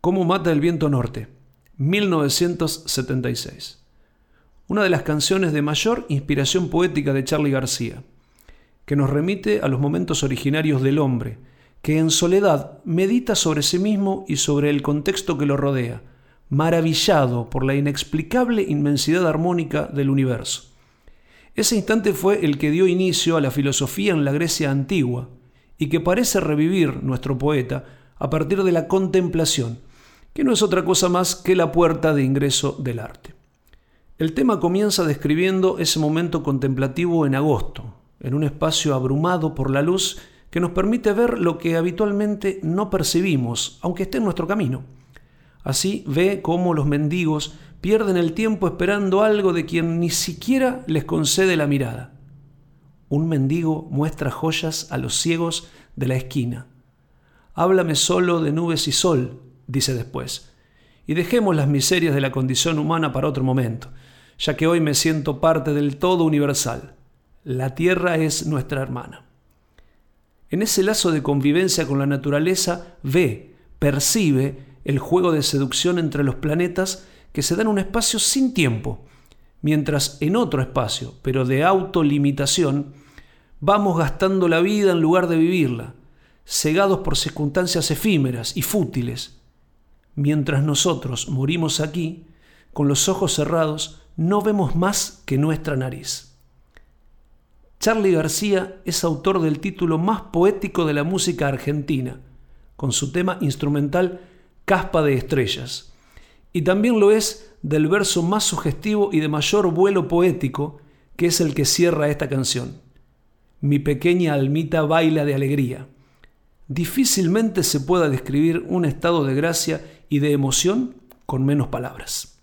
¿Cómo mata el viento norte? 1976. Una de las canciones de mayor inspiración poética de Charlie García, que nos remite a los momentos originarios del hombre, que en soledad medita sobre sí mismo y sobre el contexto que lo rodea, maravillado por la inexplicable inmensidad armónica del universo. Ese instante fue el que dio inicio a la filosofía en la Grecia antigua y que parece revivir nuestro poeta a partir de la contemplación, que no es otra cosa más que la puerta de ingreso del arte. El tema comienza describiendo ese momento contemplativo en agosto, en un espacio abrumado por la luz que nos permite ver lo que habitualmente no percibimos, aunque esté en nuestro camino. Así ve cómo los mendigos pierden el tiempo esperando algo de quien ni siquiera les concede la mirada. Un mendigo muestra joyas a los ciegos de la esquina. Háblame solo de nubes y sol, dice después, y dejemos las miserias de la condición humana para otro momento, ya que hoy me siento parte del todo universal. La tierra es nuestra hermana. En ese lazo de convivencia con la naturaleza ve, percibe el juego de seducción entre los planetas que se dan un espacio sin tiempo, mientras en otro espacio, pero de autolimitación, vamos gastando la vida en lugar de vivirla, cegados por circunstancias efímeras y fútiles, mientras nosotros morimos aquí, con los ojos cerrados, no vemos más que nuestra nariz. Charlie García es autor del título más poético de la música argentina, con su tema instrumental Caspa de Estrellas, y también lo es del verso más sugestivo y de mayor vuelo poético, que es el que cierra esta canción. Mi pequeña almita baila de alegría. Difícilmente se pueda describir un estado de gracia y de emoción con menos palabras.